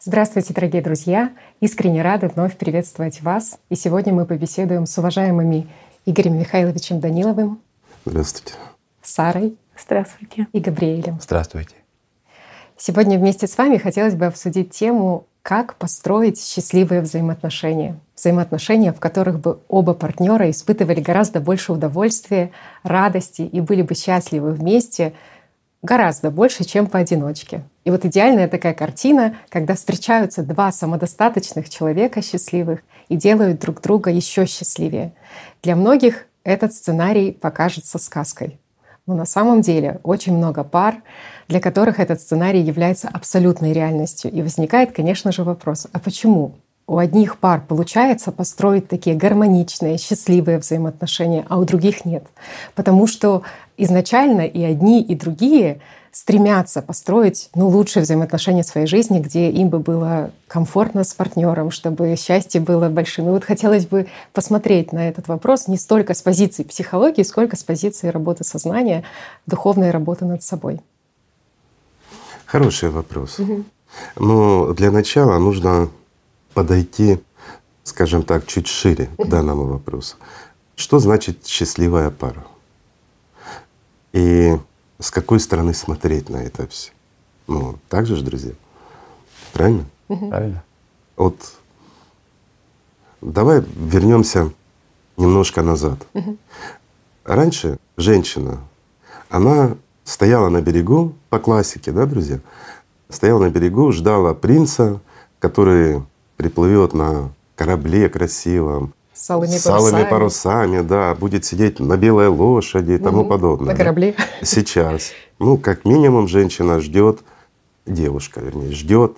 Здравствуйте, дорогие друзья! Искренне рады вновь приветствовать вас. И сегодня мы побеседуем с уважаемыми Игорем Михайловичем Даниловым. Здравствуйте. Сарой. Здравствуйте. И Габриэлем. Здравствуйте. Сегодня вместе с вами хотелось бы обсудить тему как построить счастливые взаимоотношения. Взаимоотношения, в которых бы оба партнера испытывали гораздо больше удовольствия, радости и были бы счастливы вместе гораздо больше, чем поодиночке. И вот идеальная такая картина, когда встречаются два самодостаточных человека счастливых и делают друг друга еще счастливее. Для многих этот сценарий покажется сказкой. Но на самом деле очень много пар, для которых этот сценарий является абсолютной реальностью. И возникает, конечно же, вопрос, а почему у одних пар получается построить такие гармоничные, счастливые взаимоотношения, а у других нет? Потому что изначально и одни, и другие стремятся построить ну, лучшие взаимоотношения в своей жизни, где им бы было комфортно с партнером, чтобы счастье было большим. И вот хотелось бы посмотреть на этот вопрос не столько с позиции психологии, сколько с позиции работы сознания, духовной работы над собой. Хороший вопрос. Угу. Но для начала нужно подойти, скажем так, чуть шире к данному вопросу. Что значит счастливая пара? И с какой стороны смотреть на это все. Ну, так же, друзья. Правильно? Правильно. Вот давай вернемся немножко назад. Раньше женщина, она стояла на берегу, по классике, да, друзья, стояла на берегу, ждала принца, который приплывет на корабле красивом, с алыми, с алыми парусами. да, будет сидеть на белой лошади и тому угу, подобное. На корабле. Сейчас. Ну, как минимум, женщина ждет, девушка, вернее, ждет,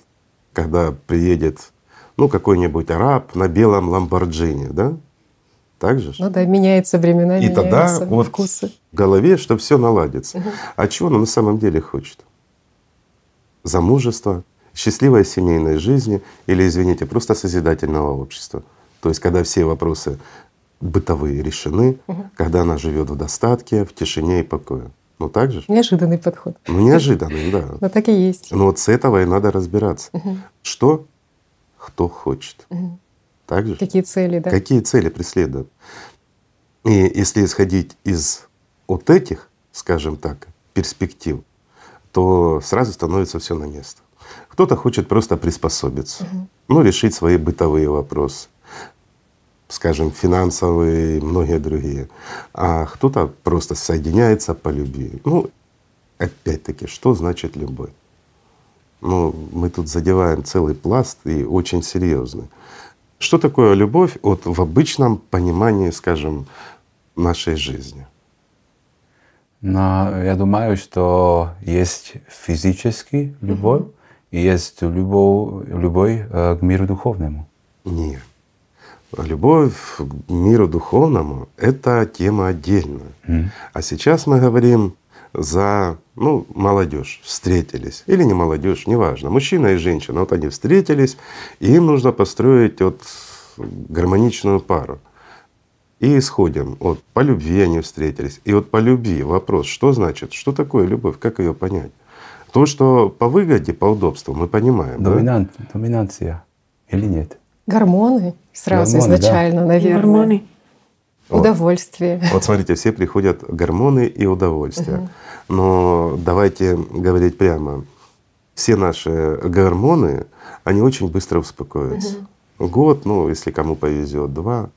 когда приедет ну, какой-нибудь араб на белом ламборджини, да? Так же? Ну да, меняется времена, И меняются тогда вот вкусы. в голове, что все наладится. Угу. А чего она на самом деле хочет? Замужество, счастливой семейной жизни или, извините, просто созидательного общества. То есть когда все вопросы бытовые решены, угу. когда она живет в достатке, в тишине и покое. Ну так же? Неожиданный подход. Ну неожиданный, да. Но так и есть. Но вот с этого и надо разбираться. Угу. Что кто хочет. Угу. Так же? Какие цели, да? Какие цели преследуют. И если исходить из вот этих, скажем так, перспектив, то сразу становится все на место. Кто-то хочет просто приспособиться, угу. ну, решить свои бытовые вопросы скажем, финансовые и многие другие. А кто-то просто соединяется по любви. Ну, опять-таки, что значит любовь? Ну, мы тут задеваем целый пласт и очень серьезный. Что такое любовь вот в обычном понимании, скажем, нашей жизни? Но я думаю, что есть физический любовь mm и есть любовь, любовь э, к миру духовному. Нет. Любовь к миру духовному — это тема отдельная. Mm. А сейчас мы говорим за ну, молодежь встретились или не молодежь, неважно, мужчина и женщина, вот они встретились, и им нужно построить вот гармоничную пару. И исходим от по любви они встретились. И вот по любви вопрос, что значит, что такое любовь, как ее понять? То, что по выгоде, по удобству, мы понимаем. Доминант, да? Доминация или нет? Гормоны сразу гормоны, изначально, да. наверное. Гормоны. Вот. Удовольствие. Вот смотрите, все приходят гормоны и удовольствие. Угу. Но давайте говорить прямо. Все наши гормоны, они очень быстро успокоятся. Угу. Год, ну, если кому повезет, два,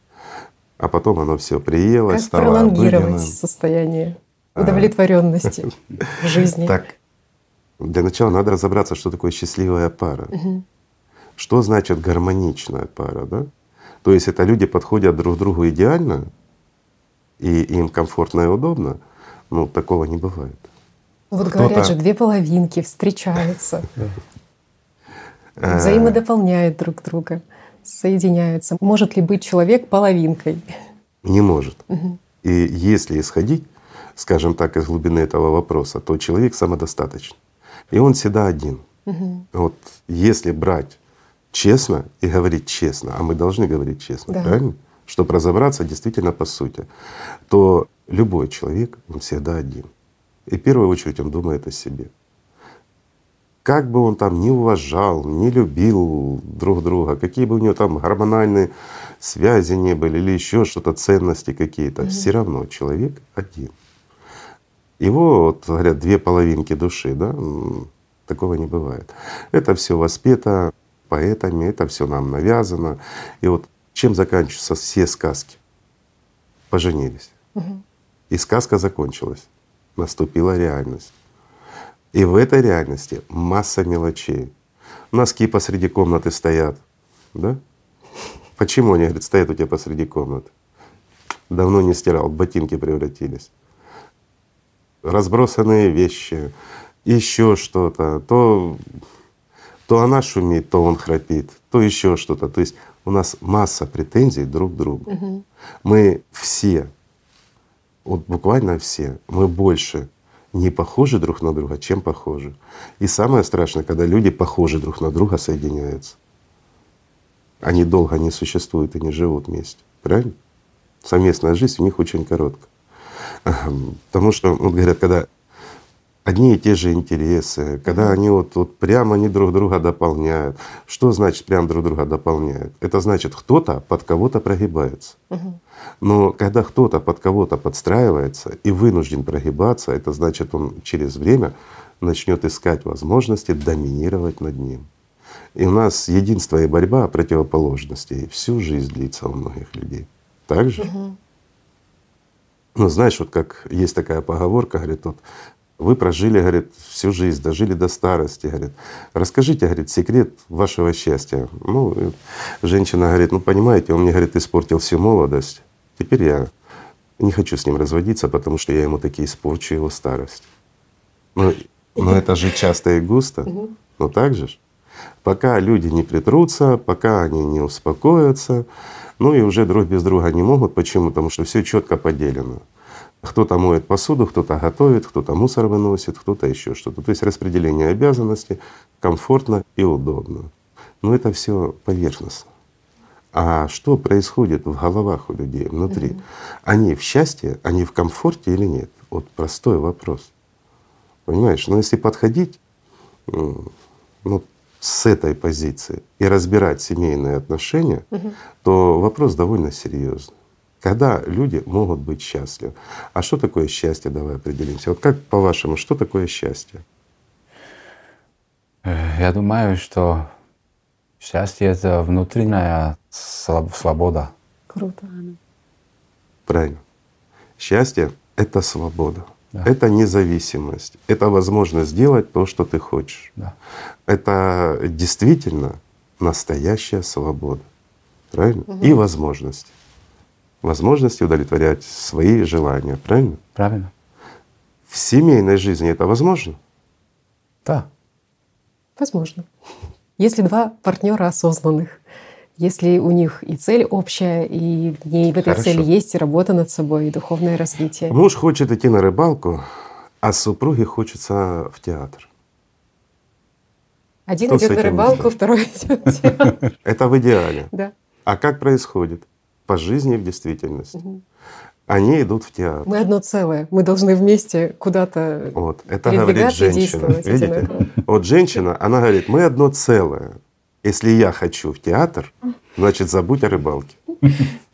а потом оно все приелось, как стало пролонгировать обыденным. состояние а. удовлетворенности в жизни? Так, для начала надо разобраться, что такое счастливая пара. Угу. Что значит гармоничная пара, да? То есть это люди подходят друг другу идеально, и им комфортно и удобно, ну такого не бывает. Вот говорят же, две половинки встречаются, взаимодополняют друг друга, соединяются. Может ли быть человек половинкой? Не может. И если исходить, скажем так, из глубины этого вопроса, то человек самодостаточный. И он всегда один. Вот если брать честно и говорить честно, а мы должны говорить честно, да. правильно? Чтобы разобраться действительно по сути, то любой человек, он всегда один. И в первую очередь он думает о себе. как бы он там не уважал, не любил друг друга, какие бы у него там гормональные связи не были или еще что-то, ценности какие-то, mm-hmm. все равно человек один. Его, вот говорят, две половинки души, да, такого не бывает. Это все воспето поэтами, это все нам навязано. И вот чем заканчиваются все сказки? Поженились. Угу. И сказка закончилась. Наступила реальность. И в этой реальности масса мелочей. Носки посреди комнаты стоят, да? Почему они, говорят, стоят у тебя посреди комнаты? Давно не стирал, ботинки превратились. Разбросанные вещи, еще что-то, то, то она шумит, то он храпит, то еще что-то. То есть у нас масса претензий друг к другу. Угу. Мы все, вот буквально все, мы больше не похожи друг на друга, чем похожи. И самое страшное, когда люди похожи друг на друга соединяются. Они долго не существуют и не живут вместе. Правильно? Совместная жизнь у них очень короткая. Потому что, вот говорят, когда одни и те же интересы, когда они вот, вот прямо они друг друга дополняют. Что значит прям друг друга дополняют? Это значит кто-то под кого-то прогибается. Но когда кто-то под кого-то подстраивается и вынужден прогибаться, это значит он через время начнет искать возможности доминировать над ним. И у нас единство и борьба противоположностей всю жизнь длится у многих людей. Так же? Угу. Ну, знаешь, вот как есть такая поговорка, говорит, вот вы прожили, говорит, всю жизнь, дожили до старости, говорит. Расскажите, говорит, секрет вашего счастья. Ну, женщина говорит, ну понимаете, он мне, говорит, испортил всю молодость. Теперь я не хочу с ним разводиться, потому что я ему таки испорчу его старость. Ну, но это же часто и густо. Ну так же ж. Пока люди не притрутся, пока они не успокоятся, ну и уже друг без друга не могут. Почему? Потому что все четко поделено. Кто-то моет посуду, кто-то готовит, кто-то мусор выносит, кто-то еще что-то. То есть распределение обязанностей комфортно и удобно. Но это все поверхностно. А что происходит в головах у людей внутри? Mm-hmm. Они в счастье, они в комфорте или нет? Вот простой вопрос. Понимаешь? Но если подходить ну, с этой позиции и разбирать семейные отношения, угу. то вопрос довольно серьезный. Когда люди могут быть счастливы? А что такое счастье? Давай определимся. Вот как по-вашему, что такое счастье? Э, я думаю, что счастье — это внутренняя свобода. Круто. Правильно. Счастье — это свобода. Да. Это независимость, это возможность сделать то, что ты хочешь. Да. Это действительно настоящая свобода. Правильно? Угу. И возможность возможности удовлетворять свои желания, правильно? Правильно. В семейной жизни это возможно? Да. Возможно. Если два партнера осознанных, если у них и цель общая, и в ней в этой Хорошо. цели есть и работа над собой, и духовное развитие. Муж хочет идти на рыбалку, а супруге хочется в театр. Один Кто идет на рыбалку, второй идет в театр. Это в идеале. Да. А как происходит? По жизни в действительности. Угу. Они идут в театр. Мы одно целое. Мы должны вместе куда-то вот. Это говорит женщина. Видите? Вот женщина, она говорит, мы одно целое. Если я хочу в театр, значит забудь о рыбалке.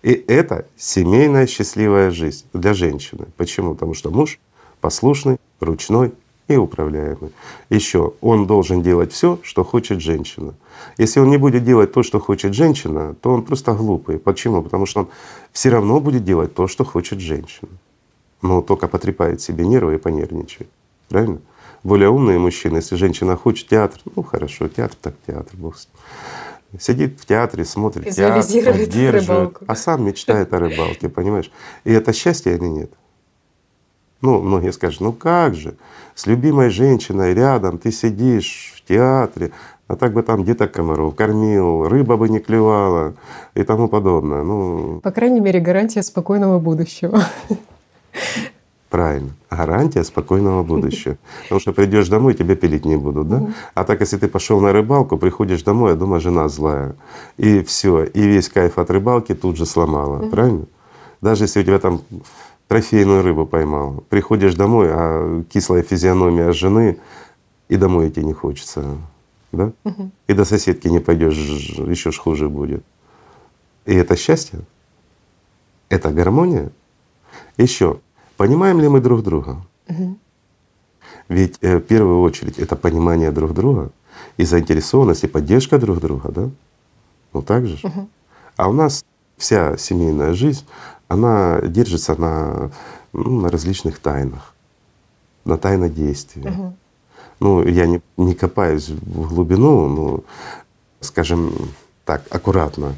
И это семейная счастливая жизнь для женщины. Почему? Потому что муж послушный, ручной, и управляемый. Еще он должен делать все, что хочет женщина. Если он не будет делать то, что хочет женщина, то он просто глупый. Почему? Потому что он все равно будет делать то, что хочет женщина. Но только потрепает себе нервы и понервничает. Правильно? Более умные мужчины, если женщина хочет театр, ну хорошо, театр так театр, бог с Сидит в театре, смотрит театр, поддерживает, рыбалку. а сам мечтает о рыбалке, понимаешь? И это счастье или нет? Ну, многие скажут, ну как же, с любимой женщиной рядом ты сидишь в театре, а так бы там деток комаров кормил, рыба бы не клевала и тому подобное. Ну, По крайней мере, гарантия спокойного будущего. Правильно. Гарантия спокойного будущего. Потому что придешь домой, тебя пилить не будут, да? А так, если ты пошел на рыбалку, приходишь домой, а дома жена злая. И все, и весь кайф от рыбалки тут же сломала. Правильно? Даже если у тебя там трофейную рыбу поймал. Приходишь домой, а кислая физиономия жены, и домой идти не хочется, да? Мгм. И до соседки не пойдешь, еще ж хуже будет. И это счастье? Это гармония? Еще, понимаем ли мы друг друга? Мгм. Ведь э, в первую очередь это понимание друг друга и заинтересованность, и поддержка друг друга, да? Ну так же. Мгм. А у нас вся семейная жизнь, она держится на, ну, на различных тайнах, на тайнодействии. Мгм. Ну, я не, не копаюсь в глубину, но, скажем так, аккуратно.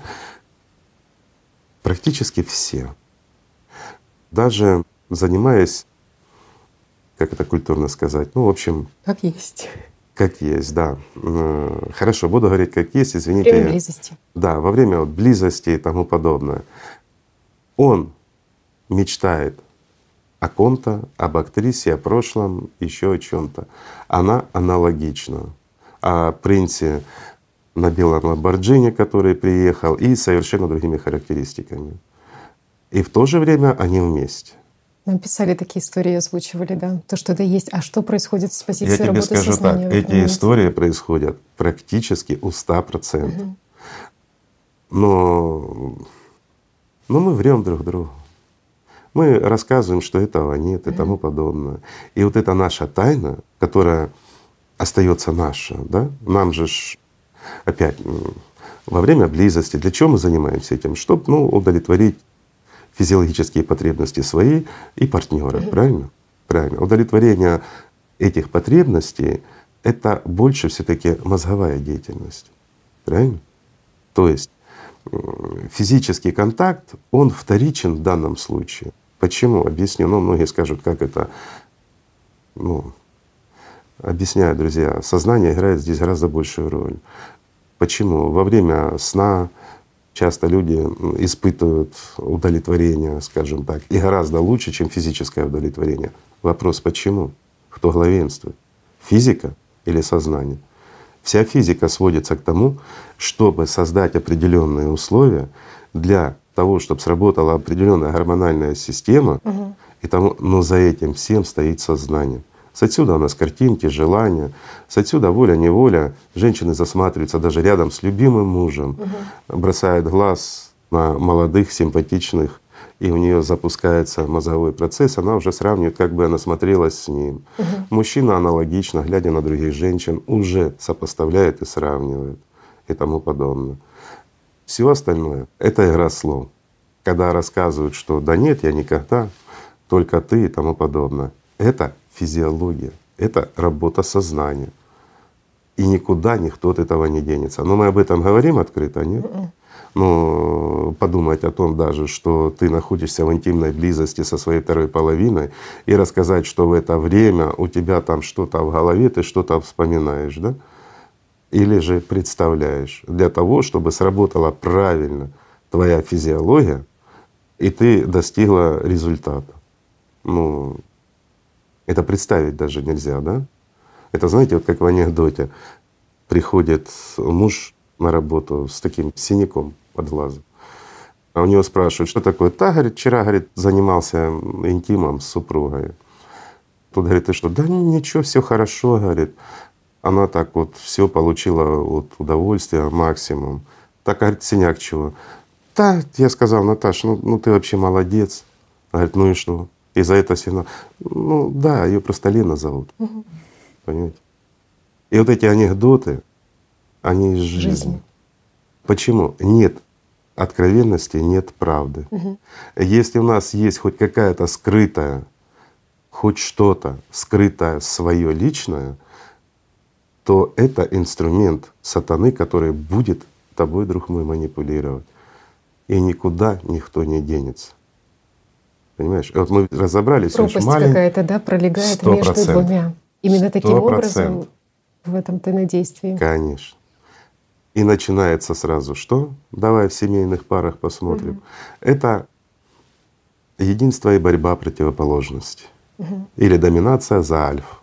Практически все. Даже занимаясь, как это культурно сказать, ну, в общем, Как есть. Как есть, да. Хорошо, буду говорить как есть, извините. Время я- близости. Да, во время вот близости и тому подобное. Он мечтает о ком-то, об актрисе, о прошлом, еще о чем-то. Она аналогична. О принце на белом Ламборджини, который приехал, и совершенно другими характеристиками. И в то же время они вместе. Нам писали такие истории, озвучивали, да. То, что это есть. А что происходит с позиции Я тебе работы скажу так, эти истории происходят практически у 100%. Но, но мы врем друг другу. Мы рассказываем, что этого нет и тому подобное. И вот эта наша тайна, которая остается наша, да, нам же ж опять во время близости, для чего мы занимаемся этим? Чтобы ну, удовлетворить физиологические потребности свои и партнера, правильно? Правильно. Удовлетворение этих потребностей — это больше все-таки мозговая деятельность, правильно? То есть физический контакт, он вторичен в данном случае. Почему? Объясню. Ну, многие скажут, как это, ну, объясняю, друзья, сознание играет здесь гораздо большую роль. Почему? Во время сна часто люди испытывают удовлетворение, скажем так, и гораздо лучше, чем физическое удовлетворение. Вопрос почему? Кто главенствует? Физика или сознание? Вся физика сводится к тому, чтобы создать определенные условия для того, чтобы сработала определенная гормональная система, Мгм. и тому, но за этим всем стоит сознание. С отсюда у нас картинки, желания, с отсюда воля-неволя. Женщины засматриваются даже рядом с любимым мужем, бросают глаз на молодых, симпатичных, и у нее запускается мозговой процесс, она уже сравнивает, как бы она смотрелась с ним. Мужчина аналогично, глядя на других женщин, уже сопоставляет и сравнивает и тому подобное. Все остальное — это игра слов. Когда рассказывают, что да нет, я никогда, только ты и тому подобное. Это физиология, это работа сознания. И никуда никто от этого не денется. Но мы об этом говорим открыто, нет? Ну, подумать о том даже, что ты находишься в интимной близости со своей второй половиной, и рассказать, что в это время у тебя там что-то в голове, ты что-то вспоминаешь, да? Или же представляешь для того, чтобы сработала правильно твоя физиология, и ты достигла результата. Ну, это представить даже нельзя, да? Это знаете, вот как в анекдоте, приходит муж на работу с таким синяком под глазом, а у него спрашивают, что такое? Та, говорит, вчера, говорит, занимался интимом с супругой. Тут говорит, ты что? Да ничего, все хорошо, говорит. Она так вот все получила вот удовольствие максимум. Так, говорит, синяк чего? Да, я сказал, Наташ, ну, ну ты вообще молодец. Она говорит, ну и что? И за это все... Ну да, ее просто Лена зовут. Понимаете? И вот эти анекдоты, они из жизни. Жизни. Почему? Нет откровенности, нет правды. Если у нас есть хоть какая-то скрытая, хоть что-то скрытое свое личное, то это инструмент сатаны, который будет тобой, друг мой, манипулировать. И никуда никто не денется. Понимаешь? Вот мы разобрались очень Пропасть маленько. какая-то, да, пролегает Сто между процентов. двумя. Именно таким Сто образом в этом тайнодействии. Конечно. И начинается сразу что? Давай в семейных парах посмотрим. Это единство и борьба противоположностей. Или доминация за альф.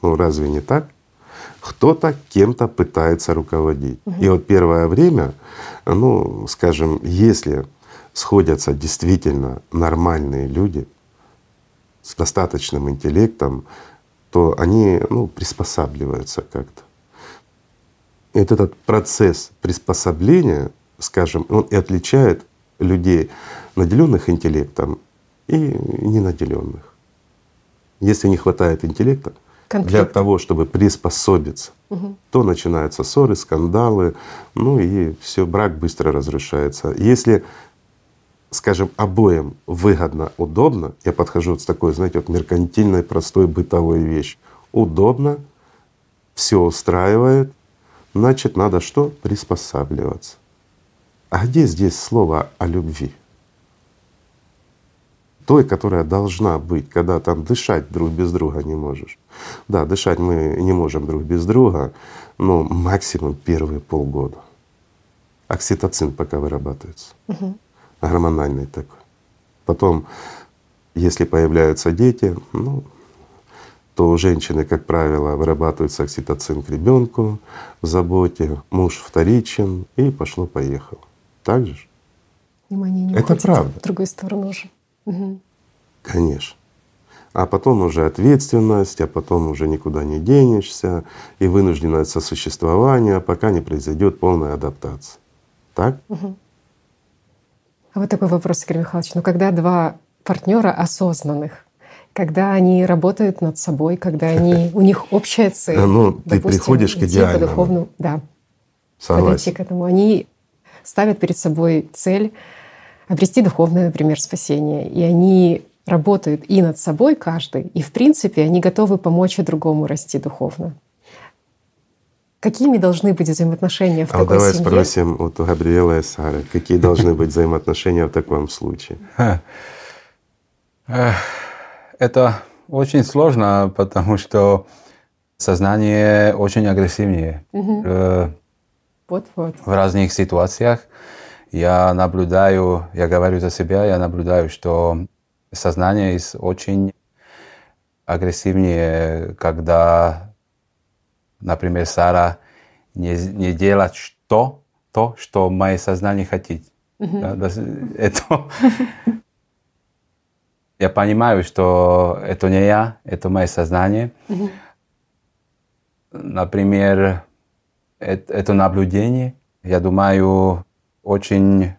Ну разве не так? Кто-то кем-то пытается руководить. И вот первое время, ну, скажем, если сходятся действительно нормальные люди с достаточным интеллектом, то они ну, приспосабливаются как-то. И вот этот процесс приспособления, скажем, он и отличает людей, наделенных интеллектом и ненаделенных. Если не хватает интеллекта Конфликт. для того, чтобы приспособиться, угу. то начинаются ссоры, скандалы, ну и все, брак быстро разрушается. Если скажем, обоим выгодно, удобно, я подхожу с такой, знаете, вот меркантильной, простой бытовой вещи. Удобно, все устраивает, значит, надо что? Приспосабливаться. А где здесь слово о любви? Той, которая должна быть, когда там дышать друг без друга не можешь. Да, дышать мы не можем друг без друга, но максимум первые полгода. Окситоцин пока вырабатывается. Угу гормональный такой. Потом, если появляются дети, ну, то у женщины, как правило, вырабатывается окситоцин к ребенку в заботе, муж вторичен, и пошло-поехало. Так же? Внимание не Это правда. в другую сторону уже. Угу. Конечно. А потом уже ответственность, а потом уже никуда не денешься, и вынужденное сосуществование, пока не произойдет полная адаптация. Так? Угу. А вот такой вопрос, Игорь Михайлович. Ну, когда два партнера осознанных, когда они работают над собой, когда они, у них общая цель. Ну, ты допустим, приходишь к идеальному. По духовному, да. Согласен. Подойти к этому. Они ставят перед собой цель обрести духовное, например, спасение. И они работают и над собой каждый, и в принципе они готовы помочь и другому расти духовно. Какими должны быть взаимоотношения в а такой давай семье? спросим вот у Габриэла и Сары, какие должны быть взаимоотношения в таком случае? Это очень сложно, потому что сознание очень агрессивнее. Э, Вот-вот. В разных ситуациях я наблюдаю, я говорю за себя, я наблюдаю, что сознание очень агрессивнее, когда например, Сара не, не делать что, то, что мое сознание. Mm-hmm. Да, это, я понимаю, что это не я, это мое сознание. Mm-hmm. Например, это, это наблюдение, я думаю, очень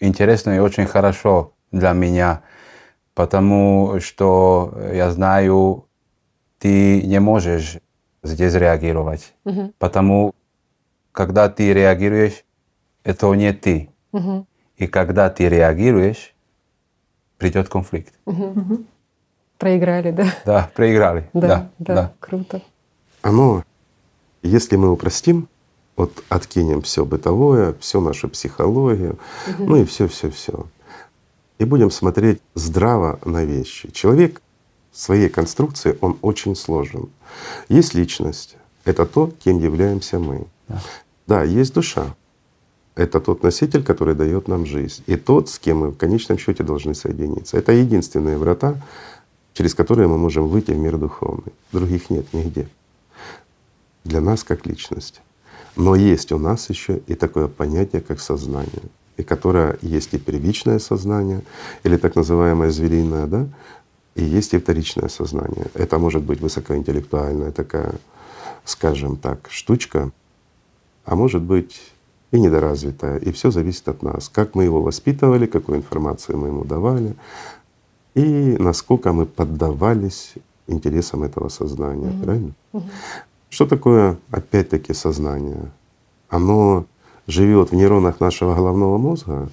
интересно и очень хорошо для меня, потому что я знаю, ты не можешь здесь реагировать. Угу. Потому когда ты реагируешь, это не ты. Угу. И когда ты реагируешь, придет конфликт. Угу. Проиграли, да? Да, проиграли. Да, да, да, да. круто. Оно, если мы упростим, вот откинем все бытовое, всю нашу психологию, угу. ну и все, все, все, и будем смотреть здраво на вещи. Человек в своей конструкции он очень сложен. Есть личность, это то, кем являемся мы. Да, да есть душа. Это тот носитель, который дает нам жизнь. И тот, с кем мы в конечном счете должны соединиться. Это единственные врата, через которые мы можем выйти в мир духовный. Других нет нигде. Для нас как личности. Но есть у нас еще и такое понятие, как сознание, и которое есть и первичное сознание, или так называемое звериное, да, и есть и вторичное сознание. Это может быть высокоинтеллектуальная такая, скажем так, штучка, а может быть и недоразвитая. И все зависит от нас, как мы его воспитывали, какую информацию мы ему давали, и насколько мы поддавались интересам этого сознания. Mm-hmm. Правильно? Mm-hmm. Что такое опять-таки сознание? Оно живет в нейронах нашего головного мозга.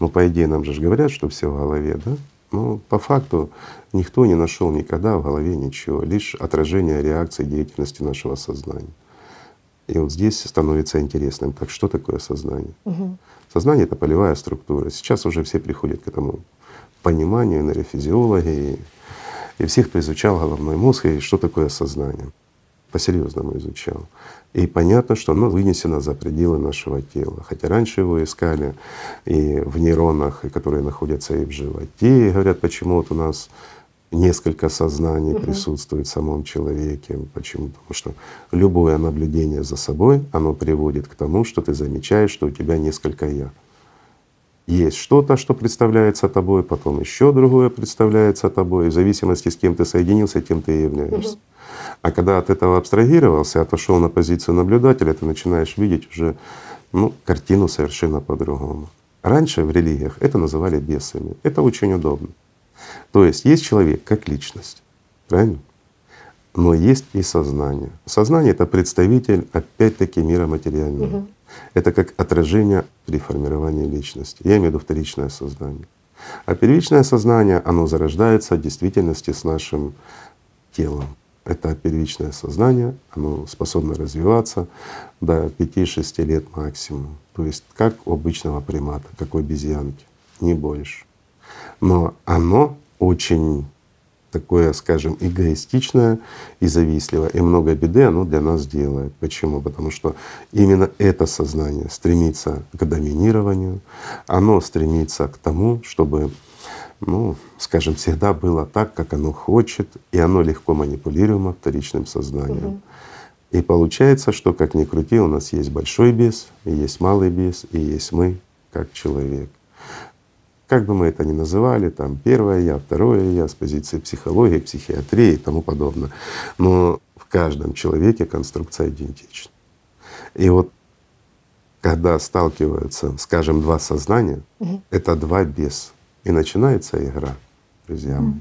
Ну, по идее, нам же говорят, что все в голове, да? Но по факту никто не нашел никогда в голове ничего, лишь отражение реакции деятельности нашего сознания. И вот здесь становится интересным, так что такое сознание? Угу. Сознание — это полевая структура. Сейчас уже все приходят к этому пониманию, нейрофизиологи, и, и всех изучал головной мозг, и что такое сознание. По-серьезному изучал. И понятно, что оно вынесено за пределы нашего тела. Хотя раньше его искали и в нейронах, которые находятся и в животе. И говорят, почему вот у нас несколько сознаний угу. присутствует в самом человеке. Почему? Потому что любое наблюдение за собой, оно приводит к тому, что ты замечаешь, что у тебя несколько «я». есть что-то, что представляется тобой, потом еще другое представляется тобой, в зависимости с кем ты соединился, тем ты и являешься. А когда от этого абстрагировался, отошел на позицию наблюдателя, ты начинаешь видеть уже ну, картину совершенно по-другому. Раньше в религиях это называли бесами. Это очень удобно. То есть есть человек как личность, правильно? Но есть и сознание. Сознание — это представитель, опять-таки, мира материального. Угу. Это как отражение при формировании личности. Я имею в виду вторичное сознание. А первичное сознание, оно зарождается в действительности с нашим телом. Это первичное сознание, оно способно развиваться до 5-6 лет максимум. То есть как у обычного примата, как у обезьянки, не больше. Но оно очень такое, скажем, эгоистичное и завистливое. И много беды оно для нас делает. Почему? Потому что именно это сознание стремится к доминированию, оно стремится к тому, чтобы, ну, скажем, всегда было так, как оно хочет, и оно легко манипулируемо вторичным сознанием. Угу. И получается, что как ни крути, у нас есть большой бес, и есть малый бес, и есть мы как человек. Как бы мы это ни называли, там первое я, второе я с позиции психологии, психиатрии и тому подобное. Но в каждом человеке конструкция идентична. И вот когда сталкиваются, скажем, два сознания, угу. это два бес. И начинается игра, друзья. Угу.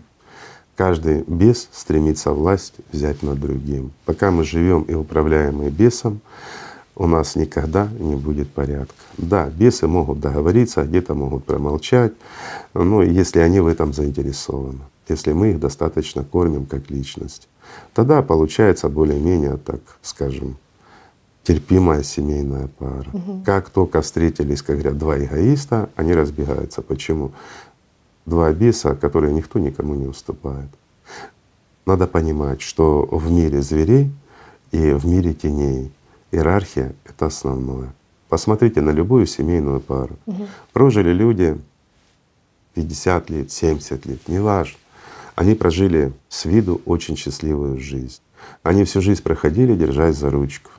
Каждый бес стремится власть взять над другим. Пока мы живем и управляемые бесом, у нас никогда не будет порядка. Да, бесы могут договориться, где-то могут промолчать, но если они в этом заинтересованы, если мы их достаточно кормим как личность, тогда получается более-менее, так скажем, терпимая семейная пара. Угу. Как только встретились, как говорят, два эгоиста, они разбегаются. Почему? Два беса, которые никто никому не уступает. Надо понимать, что в мире зверей и в мире теней Иерархия — это основное. Посмотрите на любую семейную пару. Угу. Прожили люди 50 лет, 70 лет, неважно. Они прожили с виду очень счастливую жизнь. Они всю жизнь проходили, держась за ручку.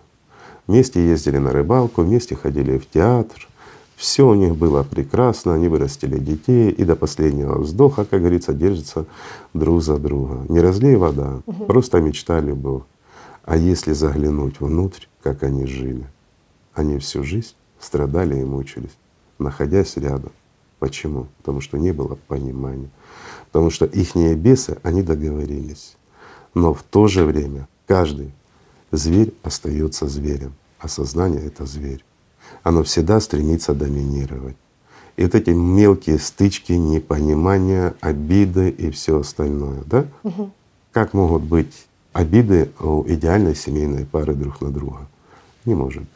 Вместе ездили на рыбалку, вместе ходили в театр. Все у них было прекрасно, они вырастили детей и до последнего вздоха, как говорится, держатся друг за друга. Не разлей вода, угу. просто мечта любовь. А если заглянуть внутрь, как они жили, они всю жизнь страдали и мучились, находясь рядом. Почему? Потому что не было понимания. Потому что ихние бесы, они договорились. Но в то же время каждый зверь остается зверем, а сознание — это зверь. Оно всегда стремится доминировать. И вот эти мелкие стычки, непонимания, обиды и все остальное, да? Угу. Как могут быть обиды у идеальной семейной пары друг на друга. Не может быть.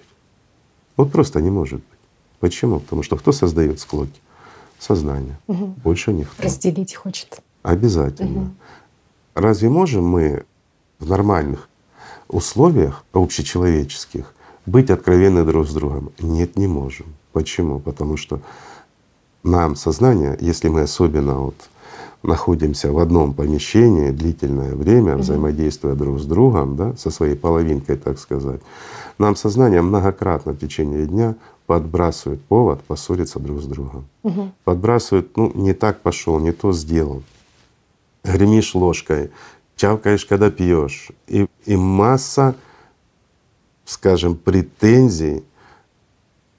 Вот просто не может быть. Почему? Потому что кто создает склоки? Сознание. Угу. Больше никто. Разделить хочет. Обязательно. Угу. Разве можем мы в нормальных условиях общечеловеческих быть откровенны друг с другом? Нет, не можем. Почему? Потому что нам сознание, если мы особенно вот находимся в одном помещении длительное время, взаимодействуя друг с другом, да, со своей половинкой, так сказать, нам сознание многократно в течение дня подбрасывает повод поссориться друг с другом. Угу. Подбрасывает, ну, не так пошел, не то сделал. Гремишь ложкой, чавкаешь, когда пьешь. И, и масса, скажем, претензий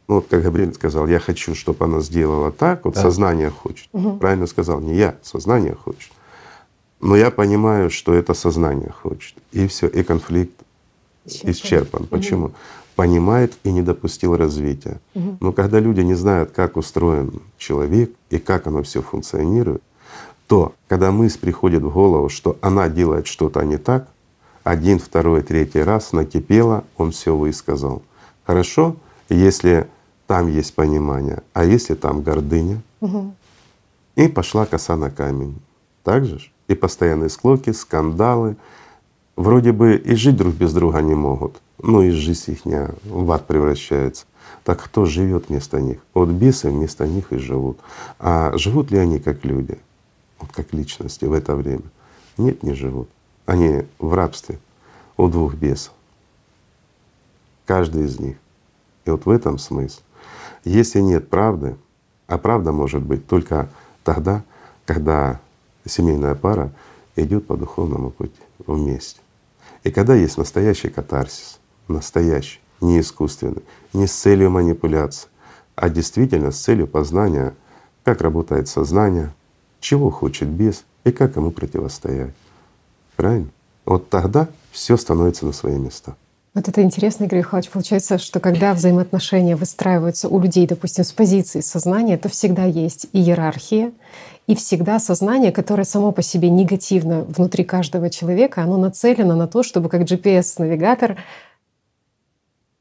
ну вот как Габриэль сказал, я хочу, чтобы она сделала так, вот да. сознание хочет. Угу. Правильно сказал, не я, сознание хочет. Но я понимаю, что это сознание хочет. И все, и конфликт исчерпан. исчерпан. Почему? Понимает и не допустил развития. Угу. Но когда люди не знают, как устроен человек и как оно все функционирует, то когда мысль приходит в голову, что она делает что-то не так, один, второй, третий раз накипело, он все высказал. Хорошо, если там есть понимание, а если там гордыня, угу. и пошла коса на камень. Так же? И постоянные склоки, скандалы. Вроде бы и жить друг без друга не могут, но и жизнь их в ад превращается. Так кто живет вместо них? Вот бесы вместо них и живут. А живут ли они как люди, вот как личности в это время? Нет, не живут. Они в рабстве у двух бесов. Каждый из них. И вот в этом смысл. Если нет правды, А правда может быть только тогда, когда семейная пара идет по духовному пути вместе. И когда есть настоящий катарсис, настоящий, не искусственный, не с целью манипуляции, а действительно с целью познания, как работает сознание, чего хочет бес и как ему противостоять. Правильно? Вот тогда все становится на свои места. Вот это интересно, Игорь Михайлович. Получается, что когда взаимоотношения выстраиваются у людей, допустим, с позиции сознания, то всегда есть иерархия, и всегда сознание, которое само по себе негативно внутри каждого человека, оно нацелено на то, чтобы как GPS-навигатор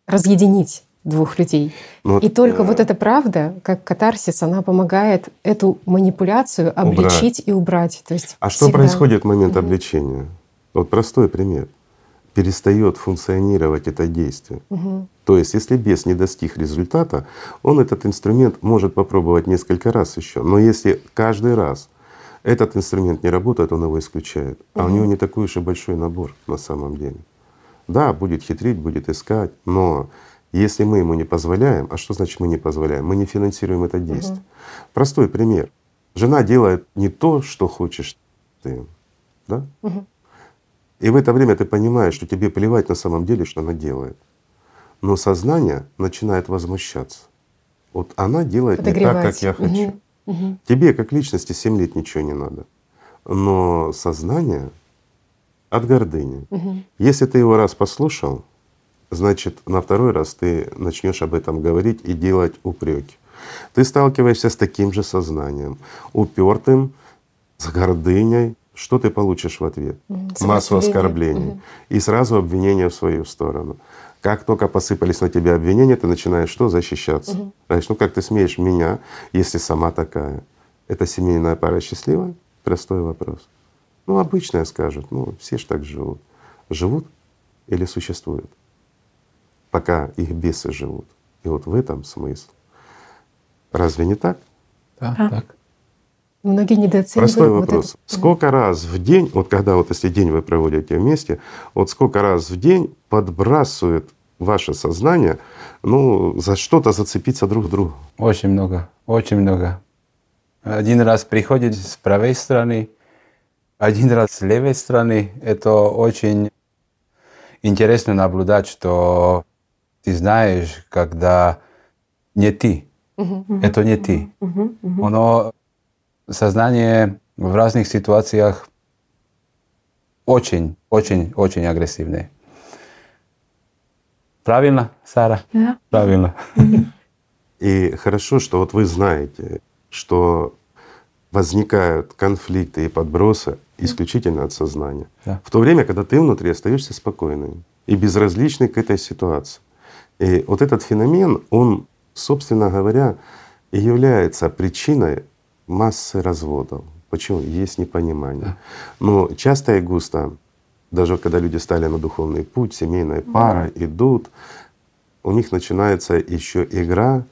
разъединить двух людей. Ну, и только э... вот эта правда, как катарсис, она помогает эту манипуляцию обличить убрать. и убрать. То есть а всегда... что происходит в момент угу. обличения? Вот простой пример перестает функционировать это действие. Угу. То есть, если бес не достиг результата, он этот инструмент может попробовать несколько раз еще. Но если каждый раз этот инструмент не работает, он его исключает. Угу. А у него не такой уж и большой набор на самом деле. Да, будет хитрить, будет искать, но если мы ему не позволяем, а что значит мы не позволяем? Мы не финансируем это действие. Угу. Простой пример. Жена делает не то, что хочешь ты, да? Угу. И в это время ты понимаешь, что тебе плевать на самом деле, что она делает. Но сознание начинает возмущаться. Вот она делает не так, как я хочу. Угу. Угу. Тебе, как личности, 7 лет ничего не надо. Но сознание от гордыни. Угу. Если ты его раз послушал, значит на второй раз ты начнешь об этом говорить и делать упреки. Ты сталкиваешься с таким же сознанием, упертым, с гордыней, что ты получишь в ответ? Угу. Массу оскорблений. Угу. И сразу обвинения в свою сторону. Как только посыпались на тебя обвинения, ты начинаешь что? Защищаться. Угу. Знаешь, ну как ты смеешь меня, если сама такая? Это семейная пара счастливая? Простой вопрос. Ну, обычная скажут, ну, все ж так живут. Живут или существуют? Пока их бесы живут. И вот в этом смысл. Разве не так? Да, а? так. Многие недооценивают. Простой вопрос. Вот это. Сколько раз в день, вот когда вот если день вы проводите вместе, вот сколько раз в день подбрасывает ваше сознание, ну, за что-то зацепиться друг к другу? Очень много, очень много. Один раз приходит с правой стороны, один раз с левой стороны. Это очень интересно наблюдать, что ты знаешь, когда не ты, это не ты. Оно сознание в разных ситуациях очень, очень, очень агрессивное. Правильно, Сара? Да. Правильно. И хорошо, что вот вы знаете, что возникают конфликты и подбросы исключительно от сознания. Да. В то время, когда ты внутри остаешься спокойным и безразличный к этой ситуации. И вот этот феномен, он, собственно говоря, и является причиной массы разводов. Почему? Есть непонимание. Но часто и густо, даже когда люди стали на духовный путь, семейная пара да. идут, у них начинается еще игра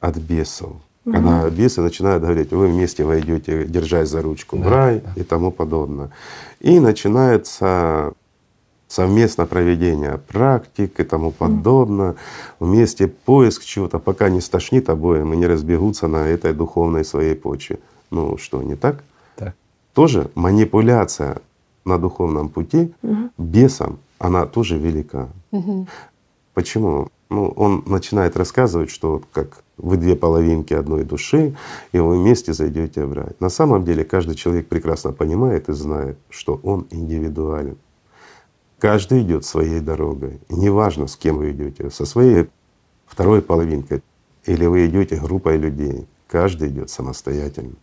от бесов. Когда бесы начинают говорить, вы вместе войдете, держась за ручку да, в рай да. и тому подобное. И начинается совместное проведение практик и тому подобное, вместе поиск чего-то, пока не стошнит обоим и не разбегутся на этой духовной своей почве. Ну что, не так? Так. Тоже манипуляция на духовном пути угу. бесом, она тоже велика. Угу. Почему? Ну, он начинает рассказывать, что как вы две половинки одной души, и вы вместе зайдете в рай. На самом деле каждый человек прекрасно понимает и знает, что он индивидуален. Каждый идет своей дорогой. И неважно, с кем вы идете, со своей второй половинкой или вы идете группой людей. Каждый идет самостоятельно.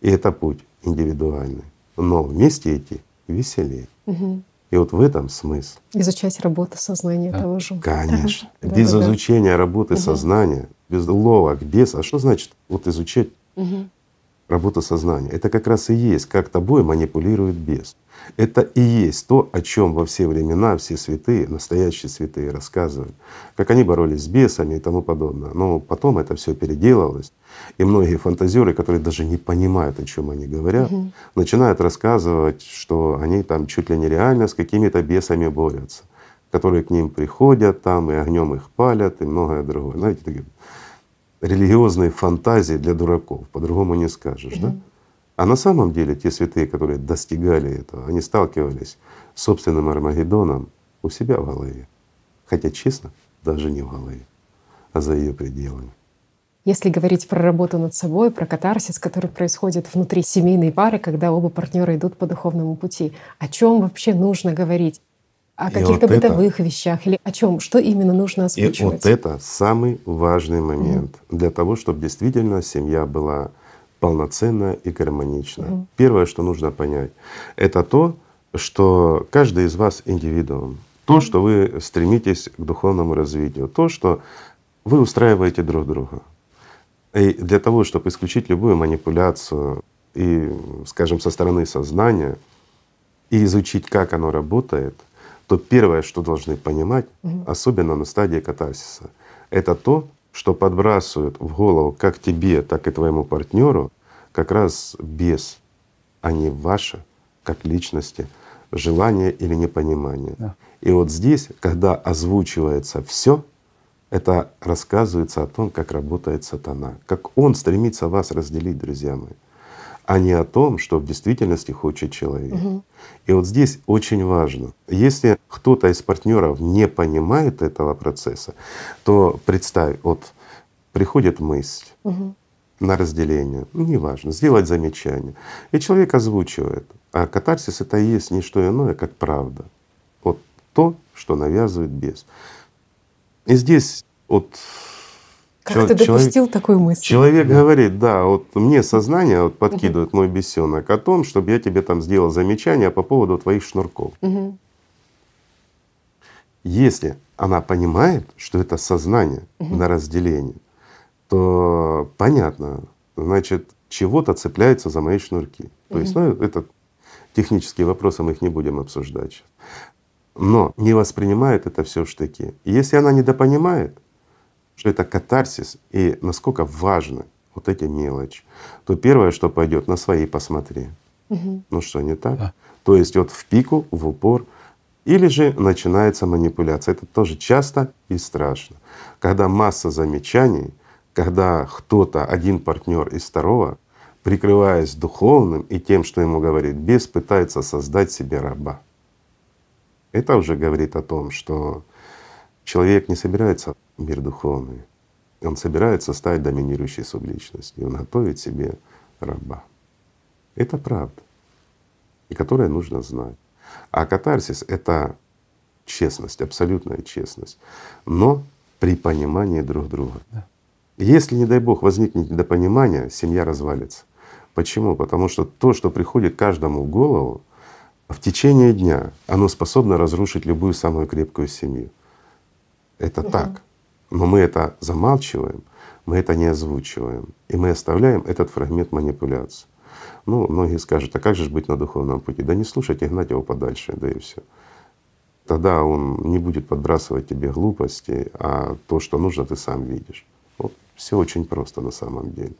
И это путь индивидуальный. Но вместе идти веселее. Угу. И вот в этом смысл. Изучать работу сознания да. того же. Конечно. Да, без да, изучения да. работы угу. сознания, без уловок, без. А что значит вот изучать угу. Работу сознания? Это как раз и есть, как тобой манипулирует бес. Это и есть то, о чем во все времена все святые, настоящие святые рассказывают, как они боролись с бесами и тому подобное. Но потом это все переделалось, и многие фантазеры, которые даже не понимают, о чем они говорят, угу. начинают рассказывать, что они там чуть ли не реально с какими-то бесами борются, которые к ним приходят там и огнем их палят и многое другое. Знаете, такие религиозные фантазии для дураков, по-другому не скажешь, да? А на самом деле те святые, которые достигали этого, они сталкивались с собственным Армагеддоном у себя в голове. Хотя, честно, даже не в голове, а за ее пределами. Если говорить про работу над собой, про катарсис, который происходит внутри семейной пары, когда оба партнера идут по духовному пути, о чем вообще нужно говорить? О каких-то вот бытовых это, вещах или о чем? Что именно нужно озвучивать? И вот это самый важный момент mm для того, чтобы действительно семья была полноценная и гармоничная. mm Первое, что нужно понять, это то, что каждый из вас индивидуум, то, что вы стремитесь к духовному развитию, то, что вы устраиваете друг друга. И для того, чтобы исключить любую манипуляцию и, скажем, со стороны сознания, и изучить, как оно работает, то первое, что должны понимать, угу. особенно на стадии катарсиса, это то, что подбрасывают в голову как тебе, так и твоему партнеру как раз без, а не ваше, как личности, желание или непонимание. Да. И вот здесь, когда озвучивается все, это рассказывается о том, как работает сатана, как он стремится вас разделить, друзья мои, а не о том, что в действительности хочет человек. Угу. И вот здесь очень важно, если кто-то из партнеров не понимает этого процесса, то представь, вот приходит мысль угу. на разделение, ну неважно, сделать замечание, и человек озвучивает. А катарсис это и есть не что иное, как правда. Вот то, что навязывает бес. И здесь вот как человек, ты допустил такую мысль? Человек говорит, да, вот мне сознание вот подкидывает угу. мой бесенок о том, чтобы я тебе там сделал замечание по поводу твоих шнурков. Угу. Если она понимает, что это сознание угу. на разделение, то понятно, значит, чего-то цепляется за мои шнурки. То угу. есть, ну, это технические вопросы, мы их не будем обсуждать сейчас но не воспринимает это все в штыки. И если она недопонимает, что это катарсис и насколько важно вот эти мелочи, то первое, что пойдет, на свои посмотри. Угу. Ну что, не так? Да. То есть вот в пику, в упор. Или же начинается манипуляция. Это тоже часто и страшно. Когда масса замечаний, когда кто-то, один партнер из второго, прикрываясь духовным и тем, что ему говорит бес, пытается создать себе раба. Это уже говорит о том, что человек не собирается в мир духовный, он собирается стать доминирующей субличностью, он готовит себе раба. Это правда, и которую нужно знать. А катарсис — это честность, абсолютная честность, но при понимании друг друга. Если, не дай Бог, возникнет недопонимание, семья развалится. Почему? Потому что то, что приходит каждому в голову, в течение дня оно способно разрушить любую самую крепкую семью. Это угу. так. Но мы это замалчиваем, мы это не озвучиваем. И мы оставляем этот фрагмент манипуляции. Ну, многие скажут, а как же быть на духовном пути? Да не слушайте, гнать его подальше, да и все. Тогда он не будет подбрасывать тебе глупости, а то, что нужно, ты сам видишь. Вот все очень просто на самом деле.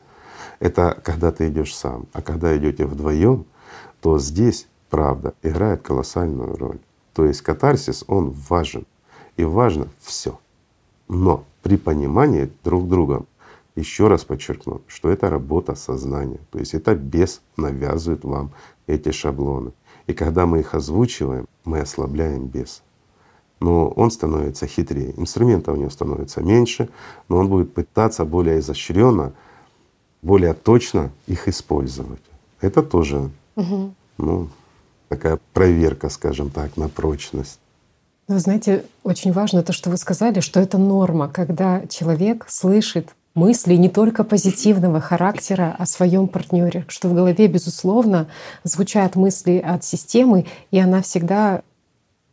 Это когда ты идешь сам. А когда идете вдвоем, то здесь правда играет колоссальную роль. То есть катарсис, он важен. И важно все. Но при понимании друг друга, еще раз подчеркну, что это работа сознания. То есть это бес навязывает вам эти шаблоны. И когда мы их озвучиваем, мы ослабляем бес. Но он становится хитрее. Инструментов у него становится меньше, но он будет пытаться более изощренно, более точно их использовать. Это тоже угу. ну, такая проверка, скажем так, на прочность. Вы знаете, очень важно то, что вы сказали, что это норма, когда человек слышит мысли не только позитивного характера о своем партнере, что в голове, безусловно, звучат мысли от системы, и она всегда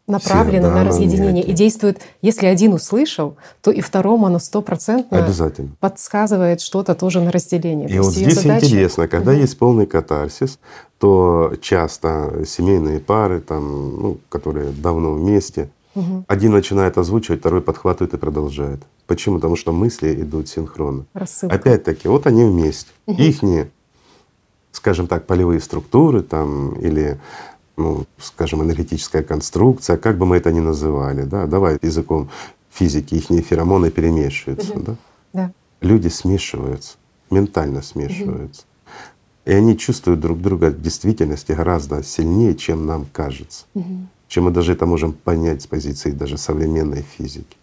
направлена на разъединение и действует, если один услышал, то и второму оно стопроцентно подсказывает что-то тоже на разделение. И то вот здесь задача... интересно, когда угу. есть полный катарсис, то часто семейные пары, там, ну, которые давно вместе, угу. один начинает озвучивать, второй подхватывает и продолжает. Почему? Потому что мысли идут синхронно. Рассылка. Опять-таки, вот они вместе. Угу. Ихние, скажем так, полевые структуры там или ну, скажем, энергетическая конструкция, как бы мы это ни называли, да, давай языком физики, их феромоны перемешиваются, угу. да? Да. люди смешиваются, ментально смешиваются. И они чувствуют друг друга в действительности гораздо сильнее, чем нам кажется, чем мы даже это можем понять с позиции даже современной физики.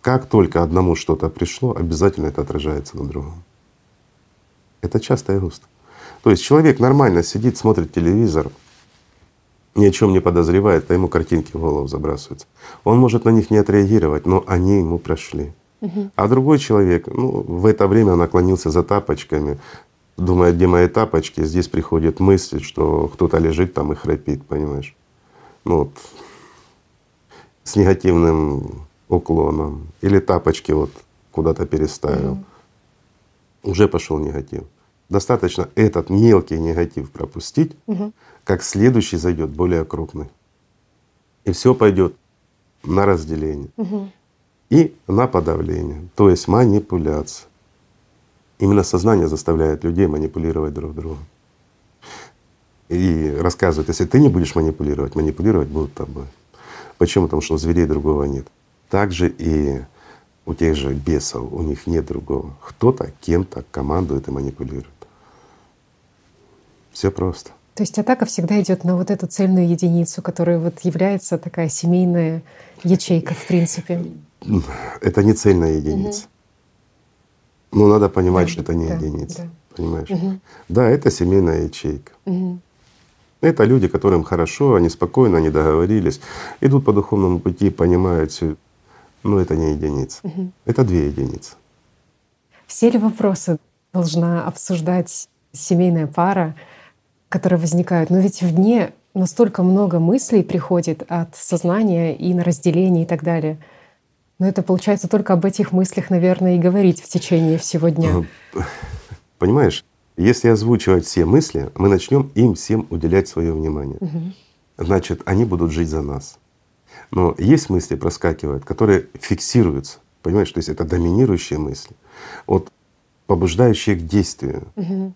Как только одному что-то пришло, обязательно это отражается на другом. Это часто и густо. То есть человек нормально сидит, смотрит телевизор, ни о чем не подозревает, а ему картинки в голову забрасываются. Он может на них не отреагировать, но они ему прошли. А другой человек, ну, в это время наклонился за тапочками, думает, где мои тапочки, здесь приходит мысль, что кто-то лежит там и храпит, понимаешь? Ну вот с негативным уклоном. Или тапочки вот куда-то переставил. Mm. Уже пошел негатив. Достаточно этот мелкий негатив пропустить, угу. как следующий зайдет более крупный. И все пойдет на разделение угу. и на подавление, то есть манипуляция. Именно сознание заставляет людей манипулировать друг другом. И рассказывает, если ты не будешь манипулировать, манипулировать будут тобой. Почему? Потому что у зверей другого нет. Также и у тех же бесов, у них нет другого. Кто-то кем-то командует и манипулирует. Все просто. То есть атака всегда идет на вот эту цельную единицу, которая вот является такая семейная ячейка, в принципе. Это не цельная единица. Угу. Но надо понимать, да, что это не да, единица. Да. Понимаешь? Угу. Да, это семейная ячейка. Угу. Это люди, которым хорошо, они спокойно, они договорились, идут по духовному пути, понимают все. Но это не единица. Угу. Это две единицы. Все ли вопросы должна обсуждать семейная пара? которые возникают. Но ведь в дне настолько много мыслей приходит от сознания и на разделение и так далее. Но это получается только об этих мыслях, наверное, и говорить в течение всего дня. Понимаешь, если озвучивать все мысли, мы начнем им всем уделять свое внимание. Угу. Значит, они будут жить за нас. Но есть мысли проскакивают, которые фиксируются. Понимаешь, то есть это доминирующие мысли, вот побуждающие к действию. Угу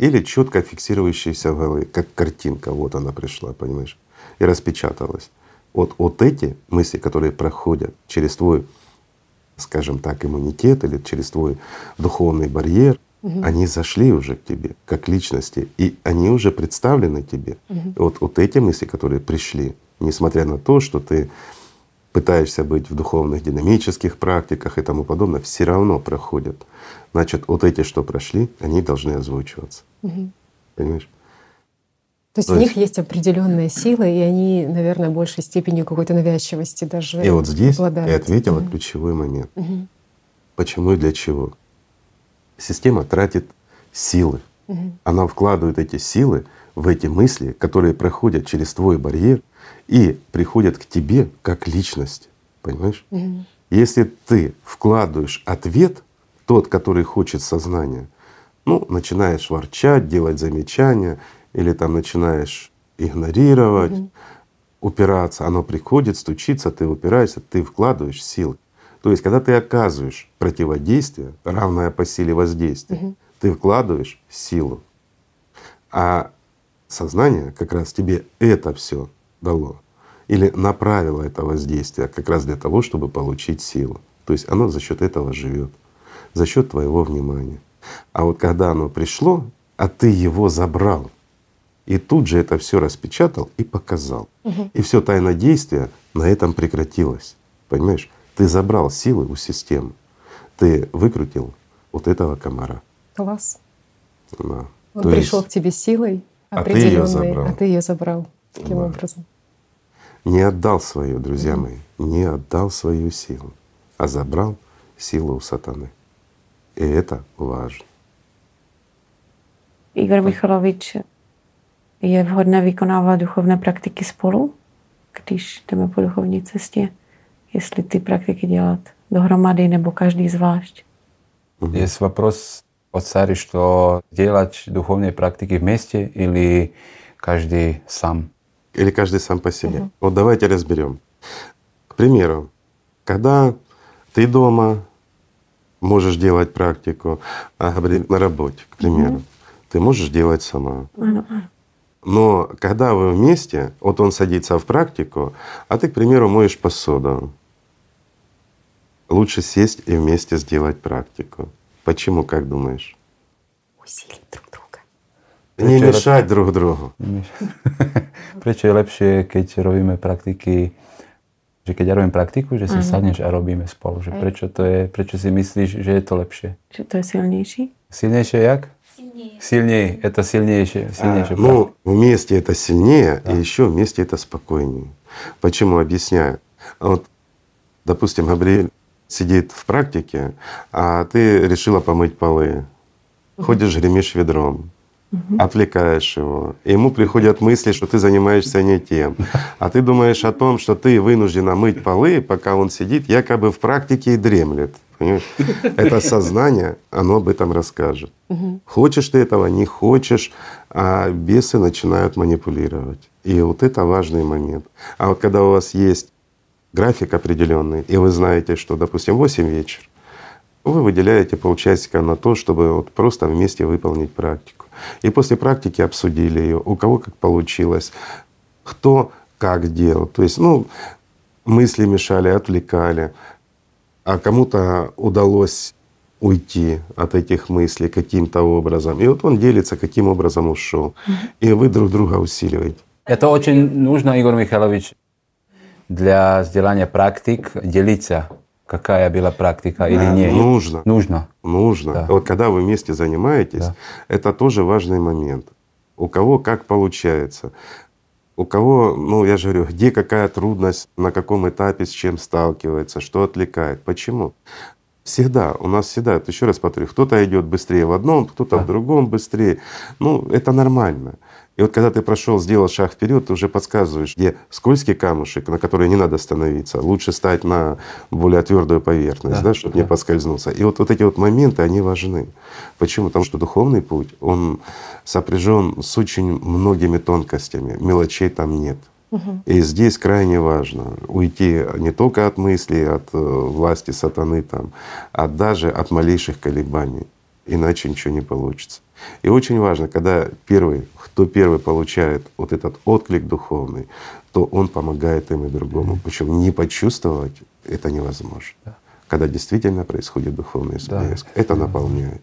или четко фиксирующаяся в голове, как картинка, вот она пришла, понимаешь, и распечаталась. Вот, вот эти мысли, которые проходят через твой, скажем так, иммунитет или через твой духовный барьер, угу. они зашли уже к тебе как личности, и они уже представлены тебе. Угу. Вот, вот эти мысли, которые пришли, несмотря на то, что ты пытаешься быть в духовных динамических практиках и тому подобное, все равно проходят. Значит, вот эти, что прошли, они должны озвучиваться. Угу. Понимаешь? То есть То в есть... них есть определенная сила, и они, наверное, большей степенью какой-то навязчивости даже. И вот здесь обладают. я ответила угу. ключевой момент. Угу. Почему и для чего? Система тратит силы. Угу. Она вкладывает эти силы в эти мысли, которые проходят через твой барьер и приходят к тебе как личность. Понимаешь? Угу. Если ты вкладываешь ответ, тот, который хочет сознания, ну, начинаешь ворчать, делать замечания, или там начинаешь игнорировать, угу. упираться, оно приходит, стучится, ты упираешься, ты вкладываешь силы. То есть, когда ты оказываешь противодействие, равное по силе воздействия, угу. ты вкладываешь силу. А сознание как раз тебе это все дало или направило это воздействие как раз для того, чтобы получить силу. То есть оно за счет этого живет, за счет твоего внимания. А вот когда оно пришло, а ты его забрал, и тут же это все распечатал и показал. Угу. И все тайное действие на этом прекратилось. Понимаешь? Ты забрал силы у системы. Ты выкрутил вот этого комара. Класс. Да. Он То пришел есть... к тебе силой а ты ее забрал. А забрал. Таким да. образом. Не отдал свою, друзья угу. мои, не отдал свою силу, а забрал силу у сатаны. И это важно. Igor Michalovič, je vhodné vykonávat duchovné praktiky spolu, když jdeme po duchovní cestě? Jestli ty praktiky dělat dohromady nebo každý zvlášť? Есть вопрос от царя, что делать духовные практики вместе или каждый сам? Или каждый сам по себе. Угу. Вот давайте разберем. К примеру, когда ты дома, можешь делать практику, а на работе, к примеру, угу. ты можешь делать сама. Угу. Но когда вы вместе, вот он садится в практику, а ты, к примеру, моешь посуду. Лучше сесть и вместе сделать практику. Почему, как думаешь? Усилить друг друга. Не мешать друг другу. Prečo je lepšie, keď robíme praktiky, že keď ja robím praktiku, že si sadneš a robíme spolu. Že prečo, to je, prečo si myslíš, že je to lepšie? Že to je silnější? Silnejšie jak? Сильнее. Это сильнейшее. сильнейшее Ну, вместе это сильнее, и еще вместе это спокойнее. Почему? Объясняю. Вот, допустим, Габриэль сидит в практике, а ты решила помыть полы. Ходишь, гремишь ведром, отвлекаешь его. И ему приходят мысли, что ты занимаешься не тем. А ты думаешь о том, что ты вынуждена мыть полы, пока он сидит якобы в практике и дремлет. Понимаешь? Это сознание, оно об этом расскажет. Хочешь ты этого, не хочешь, а бесы начинают манипулировать. И вот это важный момент. А вот когда у вас есть график определенный, и вы знаете, что, допустим, 8 вечера, вы выделяете полчасика на то, чтобы вот просто вместе выполнить практику. И после практики обсудили ее, у кого как получилось, кто как делал. То есть, ну, мысли мешали, отвлекали, а кому-то удалось уйти от этих мыслей каким-то образом. И вот он делится, каким образом ушел. И вы друг друга усиливаете. Это очень нужно, Игорь Михайлович, для сделания практик делиться, какая была практика или Да, нет. нужно. Нужно. Нужно. Да. Вот когда вы вместе занимаетесь, Да. это тоже важный момент. У кого как получается. У кого, ну я же говорю, где какая трудность, на каком этапе с чем сталкивается, что отвлекает. Почему? Всегда, у нас всегда, вот еще раз повторю, кто-то идет быстрее в одном, кто-то в другом быстрее. Ну, это нормально. И вот когда ты прошел, сделал шаг вперед, ты уже подсказываешь, где скользкий камушек, на который не надо становиться, лучше стать на более твердую поверхность, да, чтобы не поскользнуться. И вот, вот эти вот моменты, они важны. Почему? Потому что духовный путь, он сопряжен с очень многими тонкостями, мелочей там нет. И здесь крайне важно уйти не только от мыслей, от э, власти сатаны, там, а даже от малейших колебаний. Иначе ничего не получится. И очень важно, когда первый, кто первый получает вот этот отклик духовный, то он помогает им и другому. Причем не почувствовать это невозможно. Когда действительно происходит духовный всплеск, это наполняет.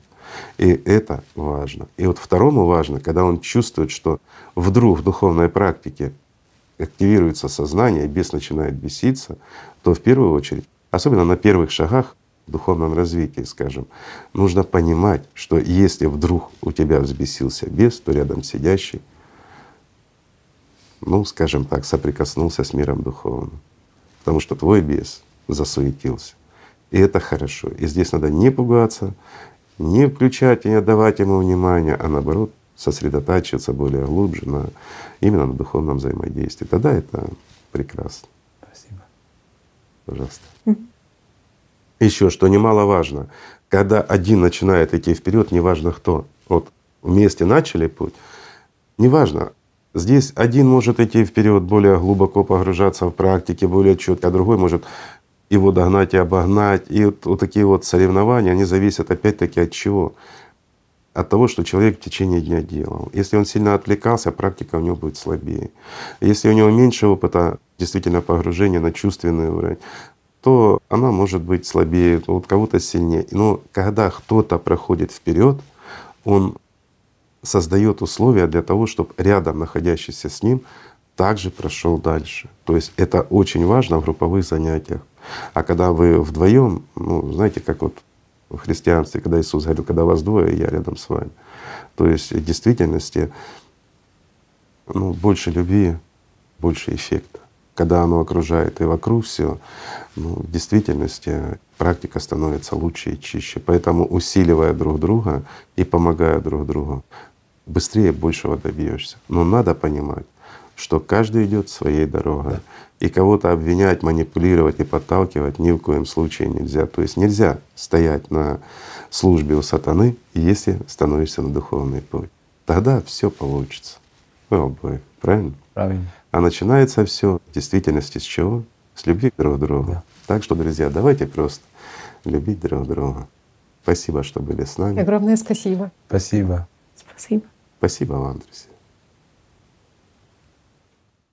И это важно. И вот второму важно, когда он чувствует, что вдруг в духовной практике активируется сознание, и бес начинает беситься, то в первую очередь, особенно на первых шагах в духовном развитии, скажем, нужно понимать, что если вдруг у тебя взбесился бес, то рядом сидящий, ну, скажем так, соприкоснулся с миром духовным. Потому что твой бес засуетился. И это хорошо. И здесь надо не пугаться, не включать и не отдавать ему внимания, а наоборот сосредотачиваться более глубже на именно на духовном взаимодействии. Тогда это прекрасно. Спасибо. Пожалуйста. Еще что немаловажно, когда один начинает идти вперед, неважно кто, вот вместе начали путь, неважно, здесь один может идти вперед, более глубоко погружаться в практике, более четко, а другой может его догнать и обогнать. И вот, вот такие вот соревнования, они зависят опять-таки от чего? От того, что человек в течение дня делал. Если он сильно отвлекался, практика у него будет слабее. Если у него меньше опыта действительно погружения на чувственный уровень, то она может быть слабее, у кого-то сильнее. Но когда кто-то проходит вперед, он создает условия для того, чтобы рядом находящийся с ним также прошел дальше. То есть это очень важно в групповых занятиях. А когда вы вдвоем, ну, знаете, как вот в христианстве, когда Иисус говорил, когда вас двое, я рядом с вами. То есть в действительности ну, больше любви, больше эффекта. Когда оно окружает и вокруг все, ну, в действительности практика становится лучше и чище. Поэтому усиливая друг друга и помогая друг другу, быстрее большего добьешься. Но надо понимать, что каждый идет своей дорогой. И кого-то обвинять, манипулировать и подталкивать ни в коем случае нельзя. То есть нельзя стоять на службе у сатаны, если становишься на духовный путь. Тогда все получится. Вы обоих. Правильно? Правильно. А начинается все в действительности с чего? С любви друг к другу. Да. Так что, друзья, давайте просто любить друг друга. Спасибо, что были с нами. Огромное спасибо. Спасибо. Спасибо. Спасибо вам, друзья.